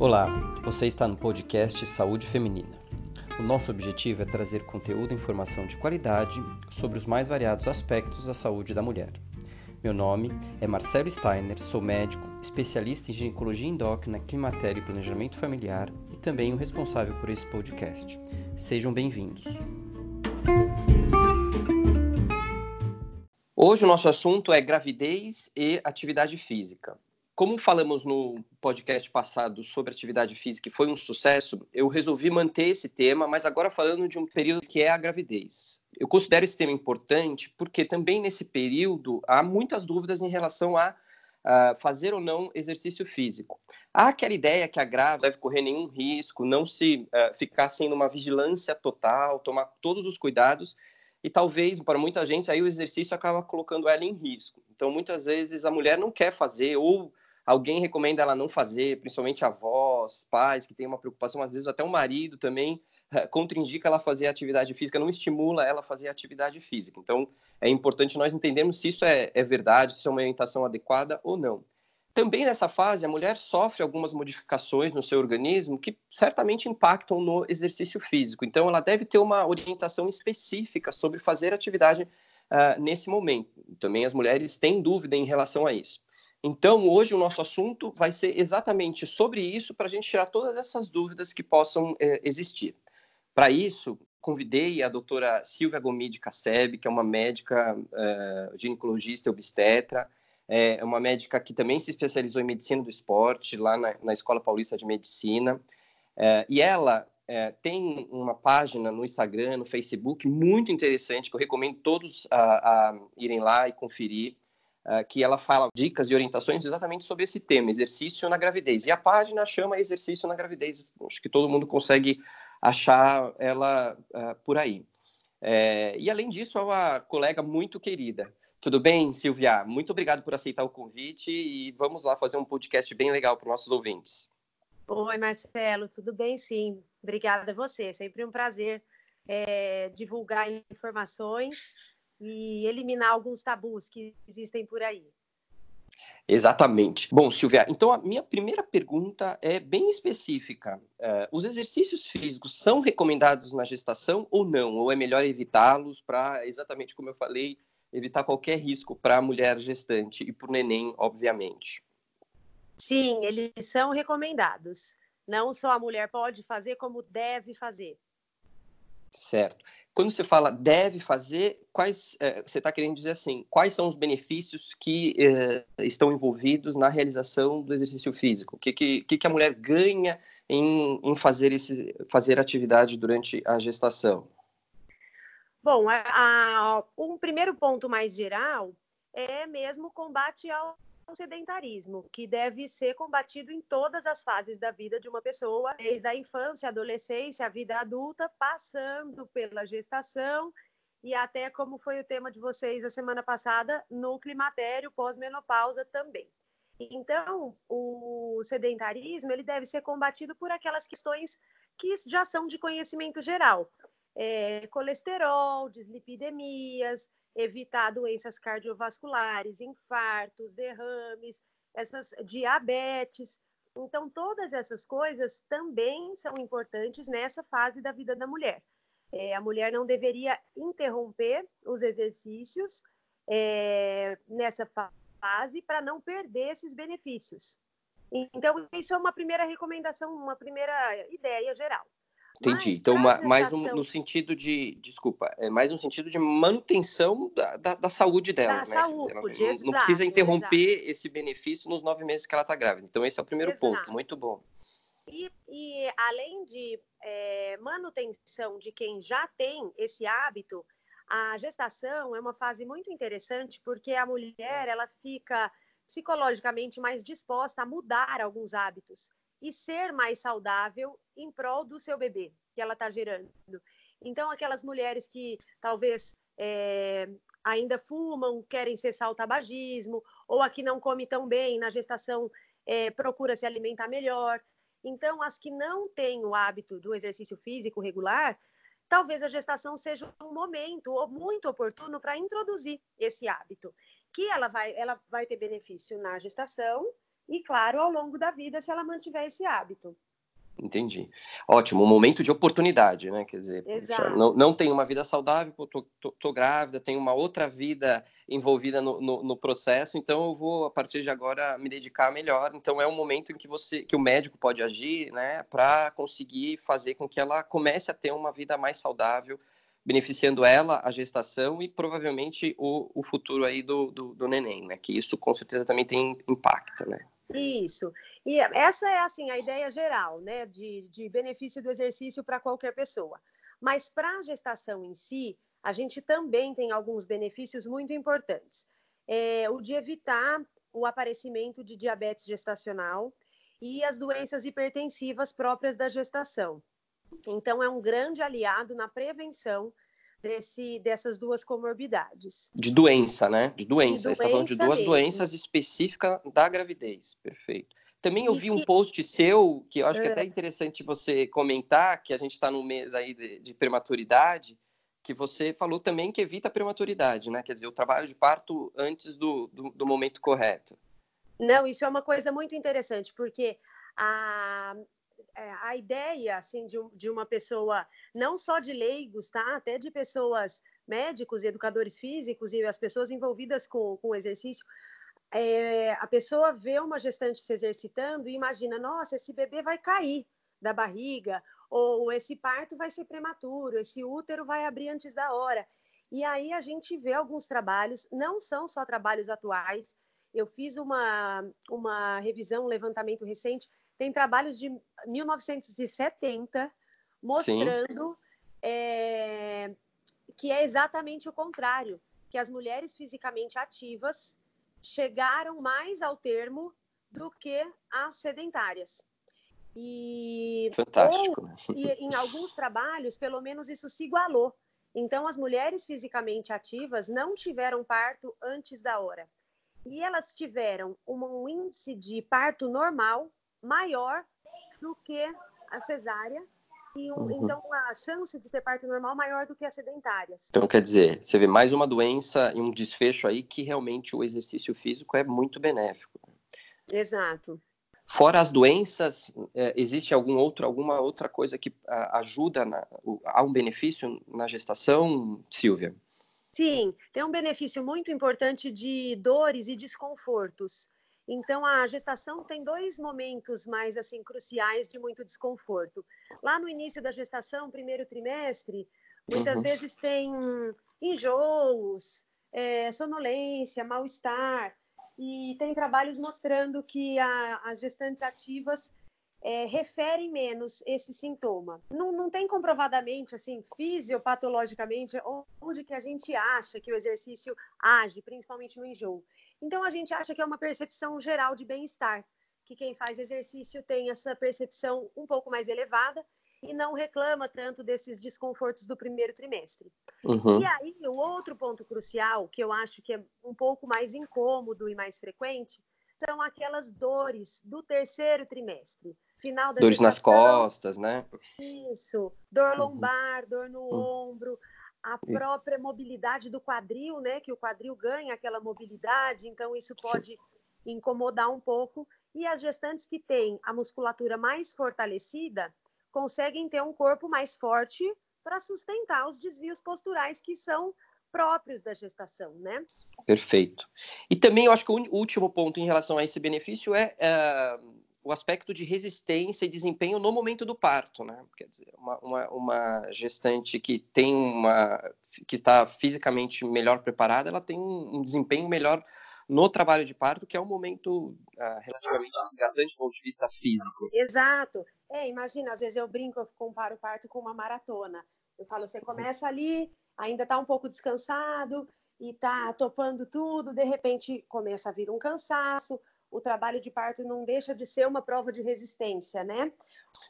Olá, você está no podcast Saúde Feminina. O nosso objetivo é trazer conteúdo e informação de qualidade sobre os mais variados aspectos da saúde da mulher. Meu nome é Marcelo Steiner, sou médico, especialista em ginecologia endócrina, climatério e planejamento familiar e também o responsável por esse podcast. Sejam bem-vindos. Hoje o nosso assunto é gravidez e atividade física. Como falamos no podcast passado sobre atividade física e foi um sucesso, eu resolvi manter esse tema, mas agora falando de um período que é a gravidez. Eu considero esse tema importante porque também nesse período há muitas dúvidas em relação a fazer ou não exercício físico. Há aquela ideia que a grávida deve correr nenhum risco, não se uh, ficar sem uma vigilância total, tomar todos os cuidados, e talvez para muita gente aí o exercício acaba colocando ela em risco. Então muitas vezes a mulher não quer fazer ou alguém recomenda ela não fazer, principalmente avós, pais que têm uma preocupação, às vezes até o marido também eh, contraindica ela fazer atividade física, não estimula ela a fazer atividade física. Então, é importante nós entendermos se isso é, é verdade, se é uma orientação adequada ou não. Também nessa fase, a mulher sofre algumas modificações no seu organismo que certamente impactam no exercício físico. Então, ela deve ter uma orientação específica sobre fazer atividade uh, nesse momento. Também as mulheres têm dúvida em relação a isso. Então, hoje o nosso assunto vai ser exatamente sobre isso, para a gente tirar todas essas dúvidas que possam é, existir. Para isso, convidei a doutora Silvia Gomide Casseb, que é uma médica é, ginecologista e obstetra, é uma médica que também se especializou em medicina do esporte, lá na, na Escola Paulista de Medicina, é, e ela é, tem uma página no Instagram, no Facebook, muito interessante, que eu recomendo todos a, a irem lá e conferir, que ela fala dicas e orientações exatamente sobre esse tema, exercício na gravidez. E a página chama exercício na gravidez. Acho que todo mundo consegue achar ela uh, por aí. É, e além disso, é uma colega muito querida. Tudo bem, Silvia? Muito obrigado por aceitar o convite e vamos lá fazer um podcast bem legal para os nossos ouvintes. Oi, Marcelo, tudo bem? Sim, obrigada a você. Sempre um prazer é, divulgar informações e eliminar alguns tabus que existem por aí. Exatamente. Bom, Silvia, então a minha primeira pergunta é bem específica. Uh, os exercícios físicos são recomendados na gestação ou não? Ou é melhor evitá-los para, exatamente como eu falei, evitar qualquer risco para a mulher gestante e para o neném, obviamente? Sim, eles são recomendados. Não só a mulher pode fazer, como deve fazer. Certo. Quando você fala deve fazer, quais é, você está querendo dizer assim? Quais são os benefícios que é, estão envolvidos na realização do exercício físico? O que, que, que a mulher ganha em, em fazer, esse, fazer atividade durante a gestação? Bom, a, a, um primeiro ponto mais geral é mesmo o combate ao sedentarismo, que deve ser combatido em todas as fases da vida de uma pessoa, desde a infância, a adolescência, a vida adulta, passando pela gestação e até como foi o tema de vocês a semana passada, no climatério pós-menopausa também. Então, o sedentarismo ele deve ser combatido por aquelas questões que já são de conhecimento geral. É, colesterol, dislipidemias, evitar doenças cardiovasculares, infartos, derrames, essas diabetes. Então, todas essas coisas também são importantes nessa fase da vida da mulher. É, a mulher não deveria interromper os exercícios é, nessa fase para não perder esses benefícios. Então, isso é uma primeira recomendação, uma primeira ideia geral. Entendi. então, mais no, no, sentido de, desculpa, é mais no sentido de manutenção da, da, da saúde dela, da né? Saúde, ela exato, não precisa interromper exato. esse benefício nos nove meses que ela está grávida. Então, esse é o primeiro exato. ponto. Muito bom. E, e além de é, manutenção de quem já tem esse hábito, a gestação é uma fase muito interessante porque a mulher ela fica psicologicamente mais disposta a mudar alguns hábitos e ser mais saudável em prol do seu bebê que ela está gerando. Então, aquelas mulheres que talvez é, ainda fumam, querem cessar o tabagismo, ou a que não come tão bem na gestação é, procura se alimentar melhor. Então, as que não têm o hábito do exercício físico regular, talvez a gestação seja um momento muito oportuno para introduzir esse hábito, que ela vai, ela vai ter benefício na gestação e, claro, ao longo da vida, se ela mantiver esse hábito. Entendi. Ótimo, um momento de oportunidade, né? Quer dizer, puxa, não, não tenho uma vida saudável, tô, tô, tô, grávida, tenho uma outra vida envolvida no, no, no, processo, então eu vou, a partir de agora, me dedicar melhor. Então é um momento em que você, que o médico pode agir, né, para conseguir fazer com que ela comece a ter uma vida mais saudável, beneficiando ela, a gestação e provavelmente o, o futuro aí do, do, do neném, né? Que isso com certeza também tem impacto, né? Isso. E essa é assim a ideia geral, né, de, de benefício do exercício para qualquer pessoa. Mas para a gestação em si, a gente também tem alguns benefícios muito importantes. É, o de evitar o aparecimento de diabetes gestacional e as doenças hipertensivas próprias da gestação. Então, é um grande aliado na prevenção desse, dessas duas comorbidades. De doença, né? De doença. De Você está falando de duas mesmo. doenças específicas da gravidez. Perfeito. Também eu vi que... um post seu, que eu acho que é até interessante você comentar, que a gente está no mês aí de, de, prematuridade, que você falou também que evita a prematuridade, né? Quer dizer, o trabalho de parto antes do, do, do momento correto. Não, isso é uma coisa muito interessante, porque a, é, a ideia assim de, de, uma pessoa não só de leigos, tá? Até de pessoas médicos, educadores físicos e as pessoas envolvidas com, com o exercício. É, a pessoa vê uma gestante se exercitando e imagina, nossa, esse bebê vai cair da barriga, ou esse parto vai ser prematuro, esse útero vai abrir antes da hora. E aí a gente vê alguns trabalhos, não são só trabalhos atuais. Eu fiz uma, uma revisão, um levantamento recente tem trabalhos de 1970 mostrando é, que é exatamente o contrário, que as mulheres fisicamente ativas chegaram mais ao termo do que as sedentárias. E, Fantástico. Ou, e em alguns trabalhos, pelo menos isso se igualou. Então, as mulheres fisicamente ativas não tiveram parto antes da hora. E elas tiveram um índice de parto normal maior do que a cesárea e um, uhum. então a chance de ter parto normal maior do que as sedentárias. Então quer dizer, você vê mais uma doença e um desfecho aí que realmente o exercício físico é muito benéfico. Exato. Fora as doenças, é, existe algum outro, alguma outra coisa que ajuda na, a um benefício na gestação, Silvia? Sim, tem um benefício muito importante de dores e desconfortos. Então, a gestação tem dois momentos mais assim cruciais de muito desconforto. Lá no início da gestação, primeiro trimestre, muitas uhum. vezes tem enjoos, é, sonolência, mal-estar, e tem trabalhos mostrando que a, as gestantes ativas é, referem menos esse sintoma. Não, não tem comprovadamente, assim, fisiopatologicamente, onde que a gente acha que o exercício age, principalmente no enjoo. Então a gente acha que é uma percepção geral de bem-estar, que quem faz exercício tem essa percepção um pouco mais elevada e não reclama tanto desses desconfortos do primeiro trimestre. Uhum. E aí, o outro ponto crucial, que eu acho que é um pouco mais incômodo e mais frequente, são aquelas dores do terceiro trimestre. Final da Dores nas costas, né? Isso, dor uhum. lombar, dor no uhum. ombro, a própria mobilidade do quadril, né? Que o quadril ganha aquela mobilidade, então isso pode Sim. incomodar um pouco. E as gestantes que têm a musculatura mais fortalecida conseguem ter um corpo mais forte para sustentar os desvios posturais que são próprios da gestação, né? Perfeito. E também eu acho que o último ponto em relação a esse benefício é, é o aspecto de resistência e desempenho no momento do parto, né? Quer dizer, uma, uma, uma, gestante que tem uma que está fisicamente melhor preparada, ela tem um, um desempenho melhor no trabalho de parto, que é um momento uh, relativamente desgastante do ponto de vista físico. Exato. É, imagina, às vezes eu brinco, eu comparo o parto com uma maratona. Eu falo, você começa ali, ainda está um pouco descansado e está topando tudo, de repente começa a vir um cansaço, o trabalho de parto não deixa de ser uma prova de resistência, né?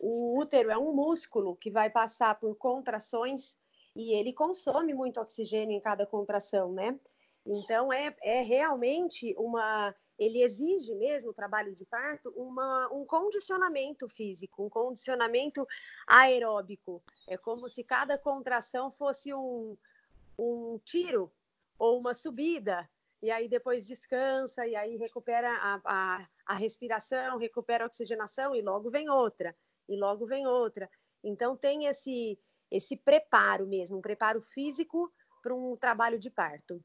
O útero é um músculo que vai passar por contrações e ele consome muito oxigênio em cada contração, né? Então é, é realmente uma. Ele exige mesmo o trabalho de parto uma, um condicionamento físico, um condicionamento aeróbico. É como se cada contração fosse um, um tiro ou uma subida e aí depois descansa, e aí recupera a, a, a respiração, recupera a oxigenação, e logo vem outra, e logo vem outra. Então tem esse, esse preparo mesmo, um preparo físico para um trabalho de parto.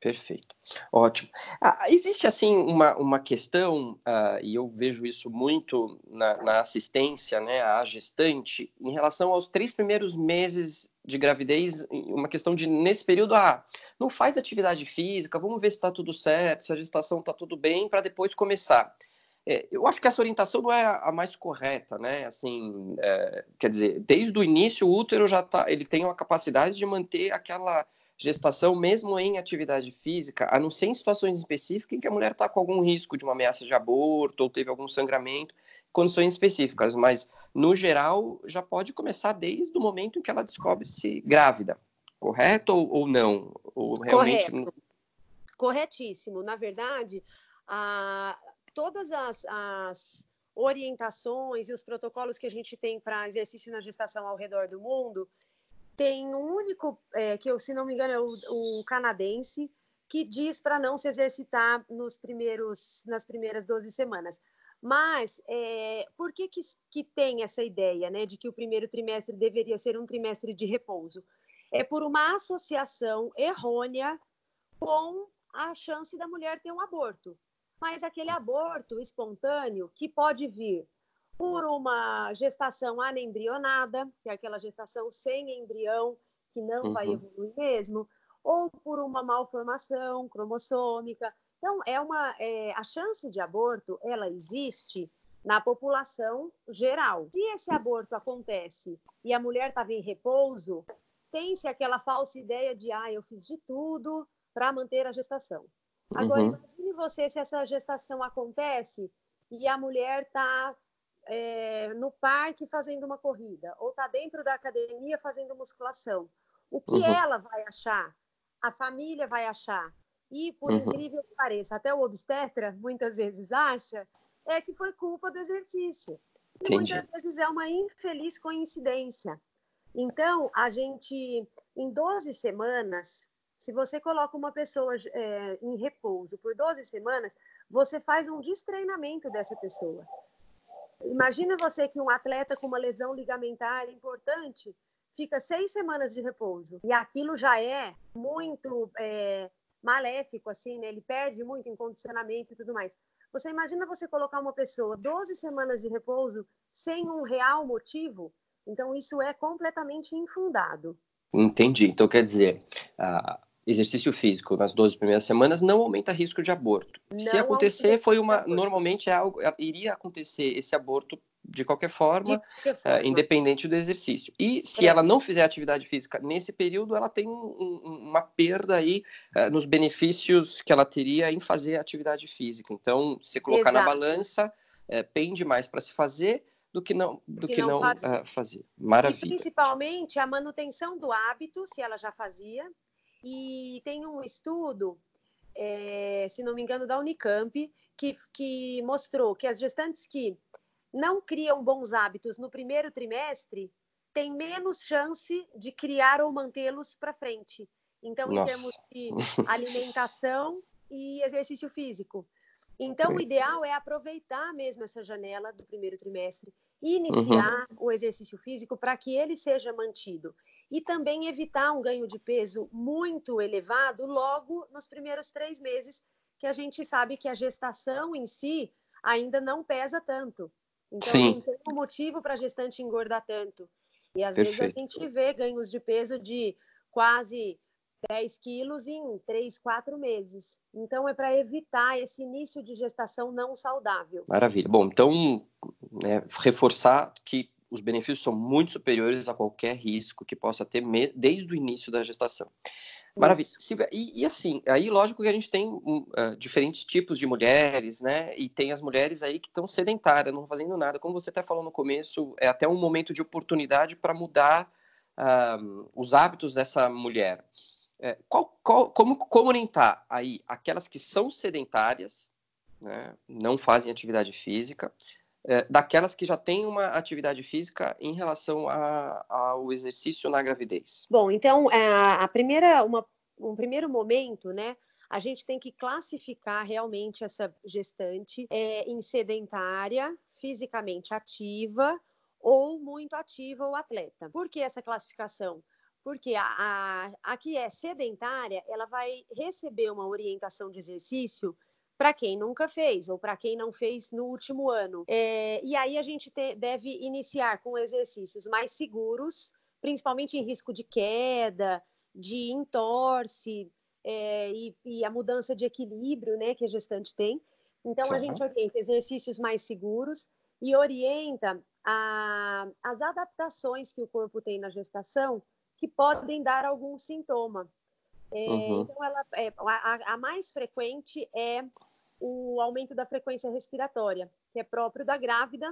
Perfeito, ótimo. Ah, existe assim uma, uma questão, uh, e eu vejo isso muito na, na, assistência né, à gestante, em relação aos três primeiros meses de gravidez, uma questão de, nesse período, ah, não faz atividade física, vamos ver se está tudo certo, se a gestação está tudo bem, para depois começar. É, eu acho que essa orientação não é a mais correta, né? Assim, é, quer dizer, desde o início o útero já tá, ele tem a capacidade de manter aquela gestação mesmo em atividade física, a não ser em situações específicas em que a mulher está com algum risco de uma ameaça de aborto ou teve algum sangramento, condições específicas, mas no geral já pode começar desde o momento em que ela descobre-se grávida, correto ou, ou não? Ou realmente... Correto. Corretíssimo. Na verdade, a, todas as, as orientações e os protocolos que a gente tem para exercício na gestação ao redor do mundo, tem um único, é, que eu, se não me engano, é o, o canadense, que diz para não se exercitar nos primeiros, nas primeiras 12 semanas. Mas é, por que, que, que, tem essa ideia né, de que o primeiro trimestre deveria ser um trimestre de repouso? É por uma associação errônea com a chance da mulher ter um aborto. Mas aquele aborto espontâneo que pode vir por uma gestação anembrionada, que é aquela gestação sem embrião, que não uhum. vai evoluir mesmo, ou por uma malformação cromossômica. Então, é uma, é, a chance de aborto, ela existe na população geral. Se esse aborto acontece e a mulher estava em repouso, tem-se aquela falsa ideia de, ah, eu fiz de tudo para manter a gestação. Agora, uhum. imagine você se essa gestação acontece e a mulher está é, no parque fazendo uma corrida, ou está dentro da academia fazendo musculação. O que uhum. ela vai achar? A família vai achar. E, por uhum. incrível que pareça, até o obstetra muitas vezes acha é que foi culpa do exercício. E muitas vezes é uma infeliz coincidência. Então, a gente, em 12 semanas, se você coloca uma pessoa é, em repouso por 12 semanas, você faz um destreinamento dessa pessoa. Imagina você que um atleta com uma lesão ligamentar importante fica seis semanas de repouso e aquilo já é muito é, maléfico, assim, né? Ele perde muito em condicionamento e tudo mais. Você imagina você colocar uma pessoa 12 semanas de repouso sem um real motivo? Então, isso é completamente infundado. Entendi. Então, quer dizer, exercício físico nas 12 primeiras semanas não aumenta risco de aborto. Não Se acontecer, foi uma normalmente é algo iria acontecer esse aborto de qualquer forma, de qualquer forma. Uh, independente do exercício. E se é. ela não fizer atividade física nesse período, ela tem um, uma perda aí uh, nos benefícios que ela teria em fazer atividade física. Então, se colocar Exato. na balança, uh, pende mais para se fazer do que não do, que, que, não, não fazer. fazer. Maravilha. E principalmente a manutenção do hábito, se ela já fazia, e tem um estudo, é, se não me engano, da Unicamp, que, que mostrou que as gestantes que não criam bons hábitos no primeiro trimestre têm menos chance de criar ou mantê-los para frente. Então, Nossa. em termos de alimentação e exercício físico. Então, o ideal é aproveitar mesmo essa janela do primeiro trimestre e iniciar uhum. o exercício físico para que ele seja mantido e também evitar um ganho de peso muito elevado logo nos primeiros três meses, que a gente sabe que a gestação em si ainda não pesa tanto. Então, Sim. não tem um motivo para a gestante engordar tanto. E às Perfeito. vezes a gente vê ganhos de peso de quase 10 quilos em 3, 4 meses. Então, é para evitar esse início de gestação não saudável. Maravilha. Bom, então, né, reforçar que os benefícios são muito superiores a qualquer risco que possa ter desde o início da gestação. Maravilha. E, e, assim, aí lógico que a gente tem uh, diferentes tipos de mulheres, né? E tem as mulheres aí que estão sedentárias, não fazendo nada. Como você até falou no começo, é até um momento de oportunidade para mudar uh, os hábitos dessa mulher. É, qual, qual, como, como orientar aí aquelas que são sedentárias, né? não fazem atividade física, é, daquelas que já têm uma atividade física em relação a, ao exercício na gravidez? Bom, então é, a primeira, uma, um primeiro momento, né? a gente tem que classificar realmente essa gestante é, em sedentária, fisicamente ativa ou muito ativa ou atleta. Por que essa classificação? Porque a, a, a que é sedentária, ela vai receber uma orientação de exercício para quem nunca fez ou para quem não fez no último ano. É, e aí a gente te, deve iniciar com exercícios mais seguros, principalmente em risco de queda, de entorse é, e, e, a mudança de equilíbrio né, que a gestante tem. Então, a gente orienta exercícios mais seguros e orienta a, as adaptações que o corpo tem na gestação que podem dar algum sintoma. É, uhum. Então, ela, é, a, a, mais frequente é o aumento da frequência respiratória, que é próprio da grávida,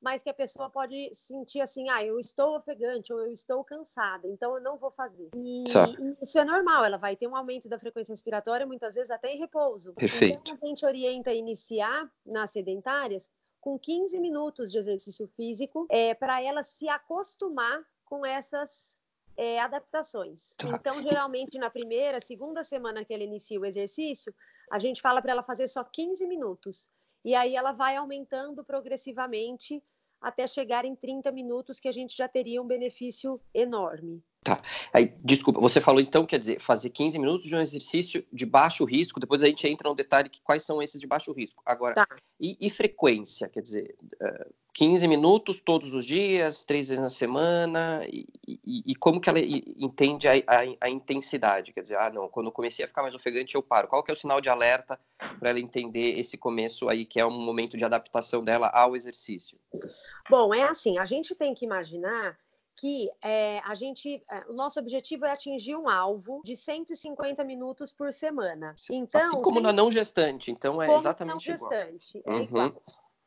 mas que a pessoa pode sentir assim, ah, eu estou ofegante ou eu estou cansada, então eu não vou fazer. E, e isso é normal, ela vai ter um aumento da frequência respiratória, muitas vezes até em repouso. Perfeito. Então a gente orienta a iniciar nas sedentárias com 15 minutos de exercício físico, é, para ela se acostumar com essas é, adaptações. Tá. Então, geralmente, na primeira, segunda semana que ela inicia o exercício, a gente fala para ela fazer só 15 minutos. E aí ela vai aumentando progressivamente até chegar em 30 minutos, que a gente já teria um benefício enorme. Tá. Aí, desculpa, você falou então, quer dizer, fazer 15 minutos de um exercício de baixo risco, depois a gente entra no detalhe que quais são esses de baixo risco. Agora, tá. e, e, frequência, quer dizer, uh, 15 minutos todos os dias, três vezes na semana, e, e, e como que ela entende a, a, a, intensidade? Quer dizer, ah, não, quando eu comecei a ficar mais ofegante, eu paro. Qual que é o sinal de alerta para ela entender esse começo aí, que é um momento de adaptação dela ao exercício? Bom, é assim, a gente tem que imaginar que é, a gente, é, o nosso objetivo é atingir um alvo de 150 minutos por semana. Então, assim como na não gestante, então é exatamente não igual. gestante, é uhum. igual.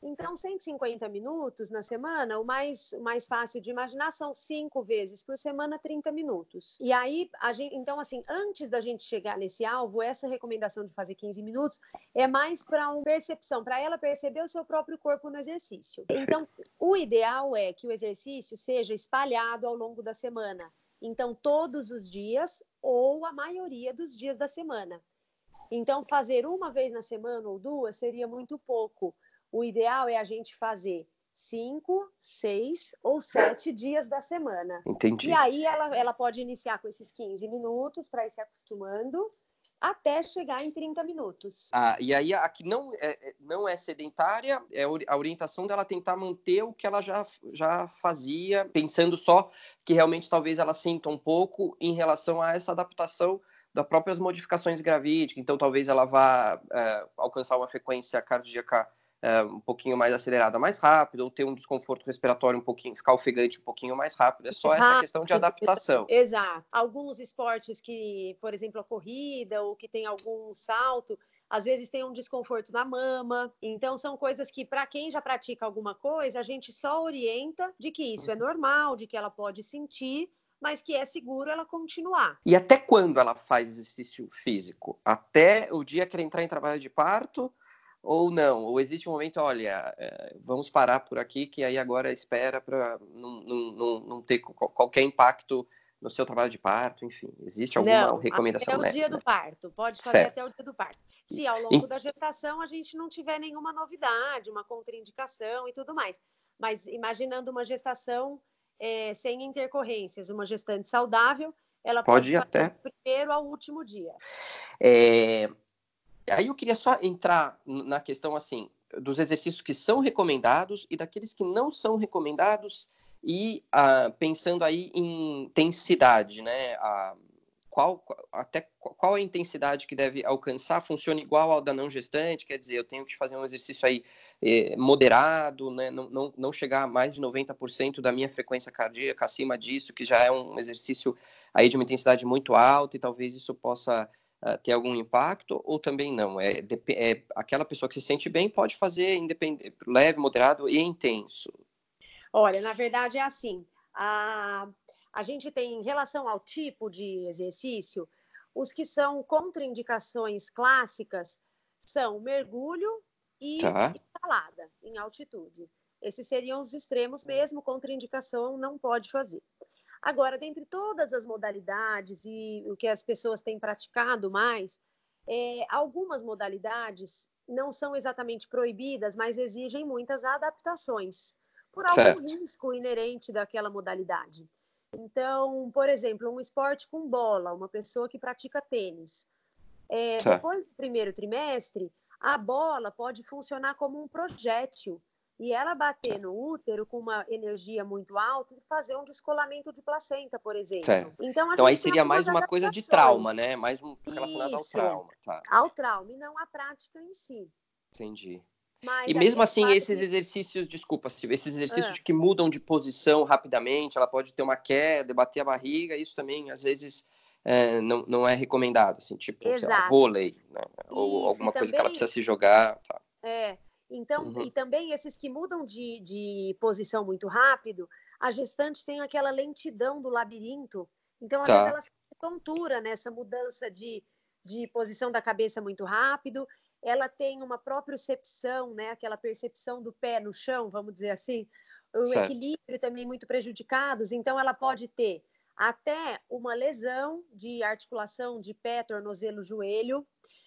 Então, 150 minutos na semana, o mais, mais fácil de imaginar são cinco vezes por semana, 30 minutos. E aí, gente, então, assim, antes da gente chegar nesse alvo, essa recomendação de fazer 15 minutos é mais para uma percepção, para ela perceber o seu próprio corpo no exercício. Então, o ideal é que o exercício seja espalhado ao longo da semana. Então, todos os dias ou a maioria dos dias da semana. Então, fazer uma vez na semana ou duas seria muito pouco o ideal é a gente fazer cinco, seis ou sete dias da semana. Entendi. E aí ela, ela pode iniciar com esses 15 minutos para ir se acostumando até chegar em 30 minutos. Ah, e aí a que não é, é, não é sedentária, é a orientação dela tentar manter o que ela já, já fazia, pensando só que realmente talvez ela sinta um pouco em relação a essa adaptação das próprias modificações gravídicas, então talvez ela vá é, alcançar uma frequência cardíaca é, um pouquinho mais acelerada mais rápido, ou ter um desconforto respiratório um pouquinho, ficar ofegante um pouquinho mais rápido. É só rápido, essa questão de adaptação. Exato. Alguns esportes que, por exemplo, a corrida, ou que tem algum salto, às vezes tem um desconforto na mama. Então, são coisas que, para quem já pratica alguma coisa, a gente só orienta de que isso é normal, de que ela pode sentir, mas que é seguro ela continuar. E até quando ela faz exercício físico? Até o dia que ela entrar em trabalho de parto? Ou não? Ou existe um momento, olha, é, vamos parar por aqui, que aí agora espera para não, não, não, ter qualquer impacto no seu trabalho de parto, enfim, existe alguma não, recomendação? Até o dia do parto, pode fazer certo. até o dia do parto. Se ao longo da gestação a gente não tiver nenhuma novidade, uma contraindicação e tudo mais. Mas imaginando uma gestação é, sem intercorrências, uma gestante saudável, ela pode, pode ir até do primeiro ao último dia. É, Aí eu queria só entrar na questão assim dos exercícios que são recomendados e daqueles que não são recomendados e ah, pensando aí em intensidade, né? Qual, até qual a intensidade que deve alcançar funciona igual ao da não gestante, quer dizer, eu tenho que fazer um exercício aí eh, moderado, né? não, não, não chegar a mais de 90% da minha frequência cardíaca acima disso, que já é um exercício aí de uma intensidade muito alta e talvez isso possa uh, ter algum impacto ou também não? É, é, aquela pessoa que se sente bem pode fazer independente, leve, moderado e intenso? Olha, na verdade é assim. A, a gente tem, em relação ao tipo de exercício, os que são contraindicações clássicas são mergulho e tá. escalada em altitude. Esses seriam os extremos mesmo, contraindicação não pode fazer. Agora, dentre todas as modalidades e o que as pessoas têm praticado mais, É, algumas modalidades não são exatamente proibidas, mas exigem muitas adaptações por algum certo. risco inerente daquela modalidade. Então, por exemplo, um esporte com bola, uma pessoa que pratica tênis. É, depois do primeiro trimestre, a bola pode funcionar como um projétil e ela bater no útero com uma energia muito alta e fazer um descolamento de placenta, por exemplo. Certo. Então, então aí seria mais uma coisa de trauma, né? Mais um relacionado Isso, ao trauma. Tá. Ao trauma e não à prática em si. Entendi. Mas e mesmo assim, esses que... exercícios, desculpa, Silvia, esses exercícios ah. que mudam de posição rapidamente, ela pode ter uma queda, bater a barriga, isso também, às vezes, é, não, não é recomendado, assim, tipo, lá, vôlei, né? ou isso, alguma coisa também... que ela precisa se jogar. Tá. É, então, uhum. e também esses que mudam de, de posição muito rápido, a gestante tem aquela lentidão do labirinto, então, às tá. vezes, ela se tontura nessa mudança de, de posição da cabeça muito rápido, ela tem uma propriocepção, né, aquela percepção do pé no chão, vamos dizer assim, o certo. equilíbrio também muito prejudicados, então ela pode ter até uma lesão de articulação de pé, tornozelo, joelho,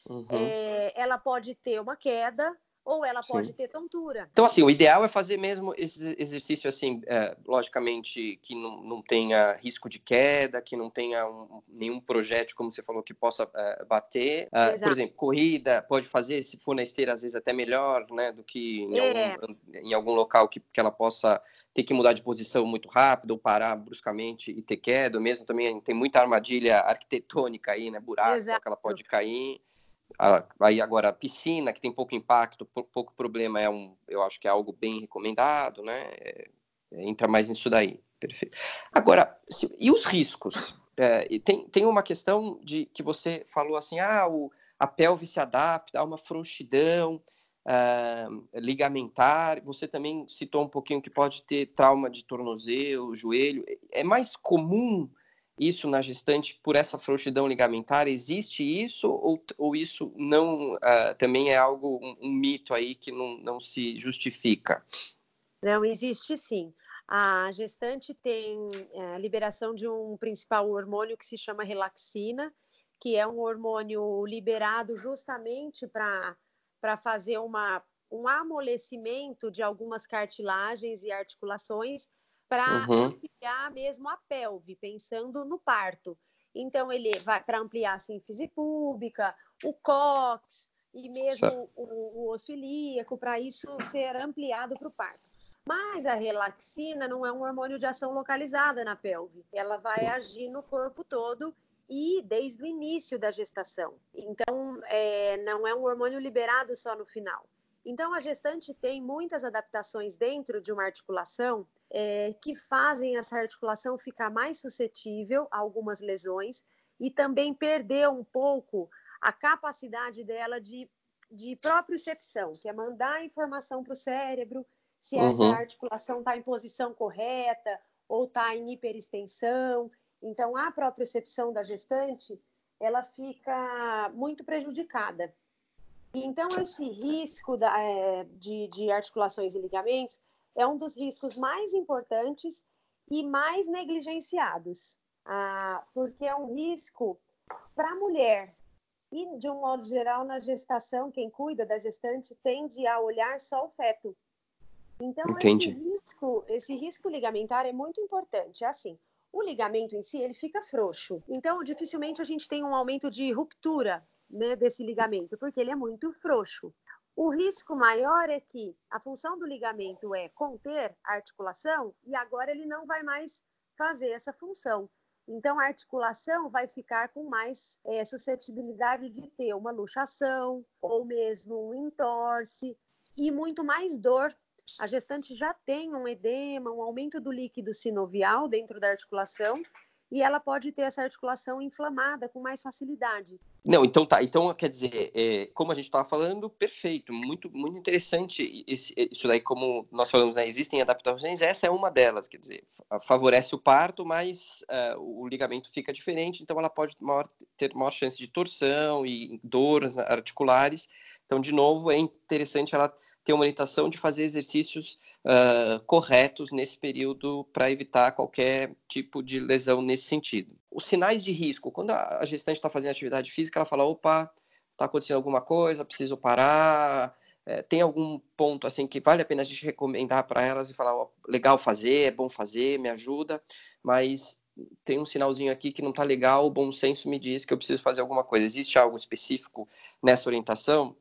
uhum. é, ela pode ter uma queda, ou ela pode Sim. ter tontura. Então, assim, o ideal é fazer mesmo esse exercício, assim, é, logicamente, que não, não tenha risco de queda, que não tenha um, nenhum projétil, como você falou, que possa é, bater. Uh, por exemplo, corrida, pode fazer, se for na esteira, às vezes até melhor, né, do que em, é. algum, em algum, local que, que ela possa ter que mudar de posição muito rápido, ou parar bruscamente e ter queda, mesmo também tem muita armadilha arquitetônica aí, né, buraco Exato. que ela pode cair aí agora a piscina que tem pouco impacto, pouco problema é um, eu acho que é algo bem recomendado, né? É, entra mais nisso daí, perfeito. Agora, se, e os riscos? É, tem, tem uma questão de que você falou assim, ah, o, a pelve se adapta, há uma frouxidão uh, ligamentar. Você também citou um pouquinho que pode ter trauma de tornozelo, joelho. É mais comum isso na gestante por essa frouxidão ligamentar? Existe isso ou, ou isso não uh, também é algo, um, um, mito aí que não, não se justifica? Não, existe sim. A gestante tem é, a liberação de um principal hormônio que se chama relaxina, que é um hormônio liberado justamente para fazer uma, um amolecimento de algumas cartilagens e articulações para uhum. ampliar mesmo a pelve, pensando no parto. Então, ele vai para ampliar a síntese pública, o cox e mesmo o, o, osso ilíaco, para isso ser ampliado para o parto. Mas a relaxina não é um hormônio de ação localizada na pelve, ela vai agir no corpo todo e desde o início da gestação. Então, é, não é um hormônio liberado só no final. Então, a gestante tem muitas adaptações dentro de uma articulação é, que fazem essa articulação ficar mais suscetível a algumas lesões e também perder um pouco a capacidade dela de, de propriocepção, que é mandar informação para o cérebro se uhum. essa articulação está em posição correta ou está em hiperextensão. Então, a propriocepção da gestante ela fica muito prejudicada. Então, esse risco da, é, de, de articulações e ligamentos é um dos riscos mais importantes e mais negligenciados, ah, porque é um risco para a mulher. E, de um modo geral, na gestação, quem cuida da gestante tende a olhar só o feto. Então, Entendi. esse risco, esse risco ligamentar é muito importante. É assim, o ligamento em si, ele fica frouxo. Então, dificilmente a gente tem um aumento de ruptura né, desse ligamento, porque ele é muito frouxo. O risco maior é que a função do ligamento é conter a articulação e agora ele não vai mais fazer essa função. Então, a articulação vai ficar com mais é, suscetibilidade de ter uma luxação ou mesmo um entorse e muito mais dor. A gestante já tem um edema, um aumento do líquido sinovial dentro da articulação e ela pode ter essa articulação inflamada com mais facilidade. Não, então tá. Então, quer dizer, é, como a gente estava falando, perfeito, muito, muito interessante esse, isso daí, como nós falamos, né, existem adaptações, essa é uma delas, quer dizer, favorece o parto, mas uh, o ligamento fica diferente, então ela pode maior, ter maior chance de torção e dores articulares. Então, de novo, é interessante ela ter uma orientação de fazer exercícios uh, corretos nesse período para evitar qualquer tipo de lesão nesse sentido. Os sinais de risco, quando a gestante está fazendo atividade física, ela fala, opa, está acontecendo alguma coisa, preciso parar. É, tem algum ponto assim que vale a pena a gente recomendar para elas e falar, ó, legal fazer, é bom fazer, me ajuda, mas tem um sinalzinho aqui que não está legal, o bom senso me diz que eu preciso fazer alguma coisa. Existe algo específico nessa orientação?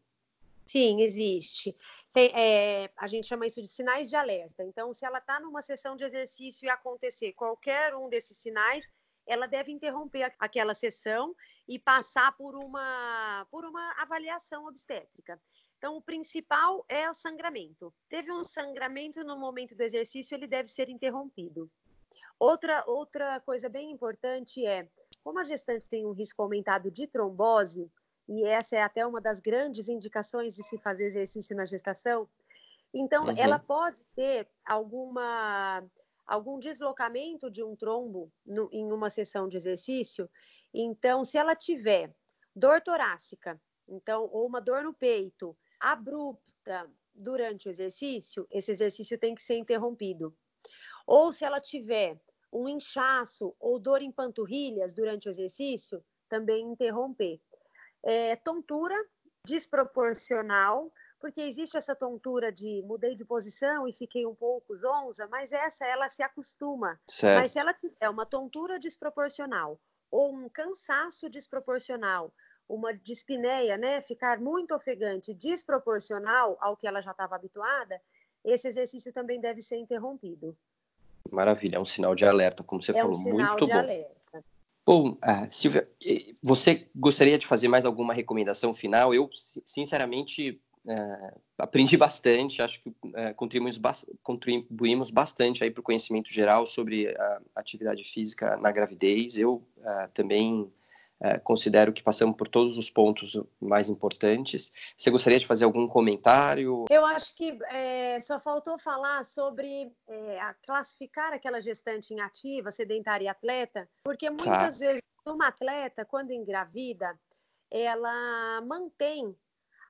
Sim, existe. Tem, é, a gente chama isso de sinais de alerta. Então, se ela está numa sessão de exercício e acontecer qualquer um desses sinais, ela deve interromper aquela sessão e passar por uma, por uma avaliação obstétrica. Então, o principal é o sangramento. Teve um sangramento no momento do exercício, ele deve ser interrompido. Outra, outra coisa bem importante é, como a gestante tem um risco aumentado de trombose, e essa é até uma das grandes indicações de se fazer exercício na gestação, então uhum. ela pode ter alguma algum deslocamento de um trombo no, em uma sessão de exercício. Então, se ela tiver dor torácica, então, ou uma dor no peito abrupta durante o exercício, esse exercício tem que ser interrompido. Ou se ela tiver um inchaço ou dor em panturrilhas durante o exercício, também interromper. É, tontura desproporcional, porque existe essa tontura de mudei de posição e fiquei um pouco zonza, mas essa ela se acostuma. Certo. Mas se ela tiver uma tontura desproporcional ou um cansaço desproporcional, uma dispneia, né, ficar muito ofegante desproporcional ao que ela já estava habituada, esse exercício também deve ser interrompido. Maravilha, é um sinal de alerta, como você é falou, um sinal muito de bom. Alerta. Bom, uh, Silvia, você gostaria de fazer mais alguma recomendação final? Eu, sinceramente, uh, aprendi bastante, acho que uh, contribuímos, ba contribuímos bastante aí para o conhecimento geral sobre a atividade física na gravidez. Eu também é, considero que passamos por todos os pontos mais importantes. Você gostaria de fazer algum comentário? Eu acho que é, só faltou falar sobre é, classificar aquela gestante em ativa, sedentária e atleta, porque tá. muitas tá. vezes uma atleta, quando engravida, ela mantém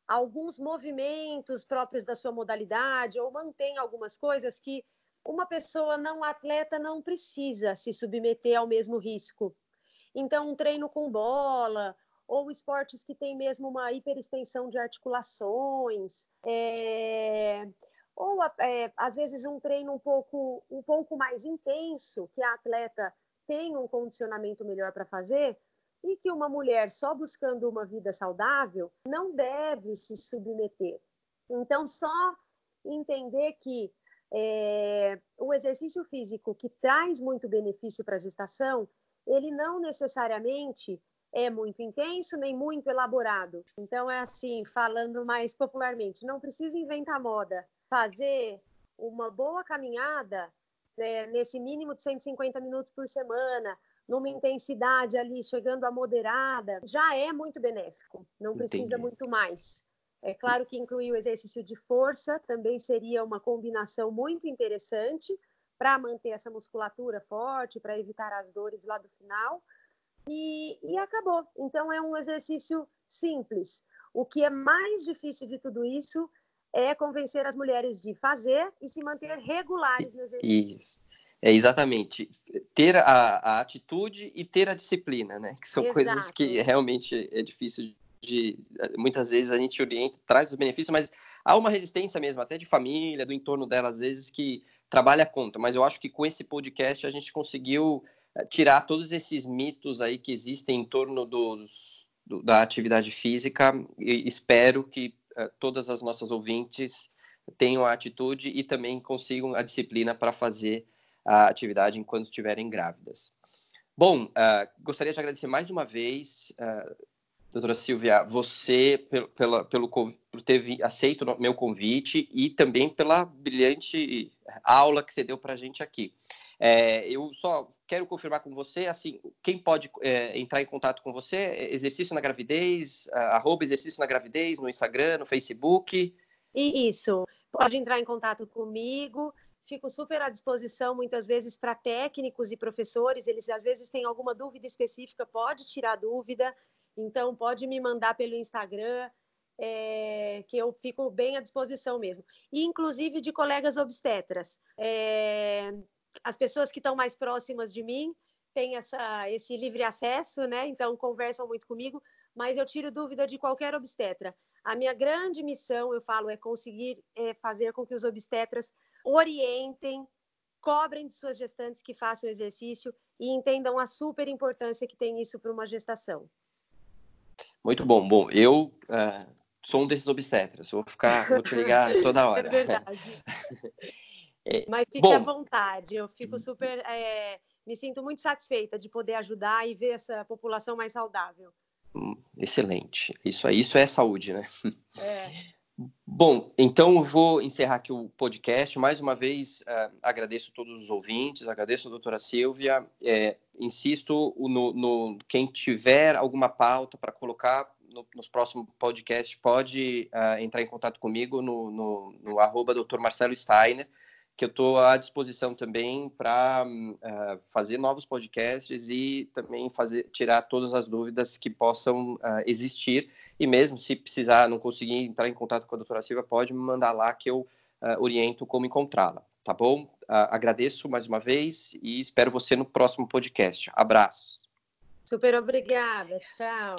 alguns movimentos próprios da sua modalidade ou mantém algumas coisas que uma pessoa não atleta não precisa se submeter ao mesmo risco. Então, um treino com bola, ou esportes que têm mesmo uma hiperextensão de articulações, é... ou é, às vezes um treino um pouco, um pouco mais intenso, que a atleta tem um condicionamento melhor para fazer, e que uma mulher só buscando uma vida saudável não deve se submeter. Então, só entender que é, o exercício físico que traz muito benefício para a gestação ele não necessariamente é muito intenso nem muito elaborado. Então é assim, falando mais popularmente, não precisa inventar moda. Fazer uma boa caminhada né, nesse mínimo de 150 minutos por semana, numa intensidade ali chegando a moderada, já é muito benéfico. Não precisa Entendi. muito mais. É claro que incluir o exercício de força também seria uma combinação muito interessante, para manter essa musculatura forte, para evitar as dores lá do final. E, e acabou. Então, é um exercício simples. O que é mais difícil de tudo isso é convencer as mulheres de fazer e se manter regulares no exercício. Isso. É exatamente ter a, a, atitude e ter a disciplina, né? Que são Exato. coisas que realmente é difícil de. Muitas vezes a gente orienta, traz os benefícios, mas há uma resistência mesmo, até de família, do entorno dela, às vezes, que trabalha conta, mas eu acho que com esse podcast a gente conseguiu eh, tirar todos esses mitos aí que existem em torno dos, do, da atividade física e espero que uh, todas as nossas ouvintes tenham a atitude e também consigam a disciplina para fazer a atividade enquanto estiverem grávidas. Bom, uh, gostaria de agradecer mais uma vez uh, doutora Silvia, você pelo, pela, pelo, por ter aceito meu convite e também pela brilhante aula que você deu para a gente aqui. É, eu só quero confirmar com você, assim, quem pode é, entrar em contato com você? Exercício na gravidez, arroba exercício na gravidez no Instagram, no Facebook. Isso, pode entrar em contato comigo. Fico super à disposição, muitas vezes, para técnicos e professores. Eles, às vezes, têm alguma dúvida específica, pode tirar dúvida. Então, pode me mandar pelo Instagram, é, que eu fico bem à disposição mesmo. E, inclusive, de colegas obstetras. É, as pessoas que estão mais próximas de mim têm essa, esse livre acesso, né? Então, conversam muito comigo. mas eu tiro dúvida de qualquer obstetra. A minha grande missão, eu falo, é conseguir é, fazer com que os obstetras orientem, cobrem de suas gestantes que façam exercício e entendam a super importância que tem isso para uma gestação. Muito bom. Bom, eu uh, sou um desses obstetras. Vou ficar, vou te ligar toda é hora. É verdade. é, Mas fique bom, à vontade. Eu fico super, é, me sinto muito satisfeita de poder ajudar e ver essa população mais saudável. Hum, excelente. Isso aí, isso é saúde, né? É. Bom, então eu vou encerrar aqui o podcast. Mais uma vez, uh, agradeço todos os ouvintes, agradeço a doutora Silvia. É, insisto, no, no, quem tiver alguma pauta para colocar no, nos próximos podcasts, pode uh, entrar em contato comigo no, no, no arroba doutor Marcelo Steiner que eu estou à disposição também para uh, eh, fazer novos podcasts e também fazer tirar todas as dúvidas que possam uh, existir. E mesmo se precisar, não conseguir entrar em contato com a doutora Silva, pode me mandar lá que eu uh, oriento como encontrá-la. Tá bom? agradeço mais uma vez e espero você no próximo podcast. Abraços. Super obrigada. Tchau.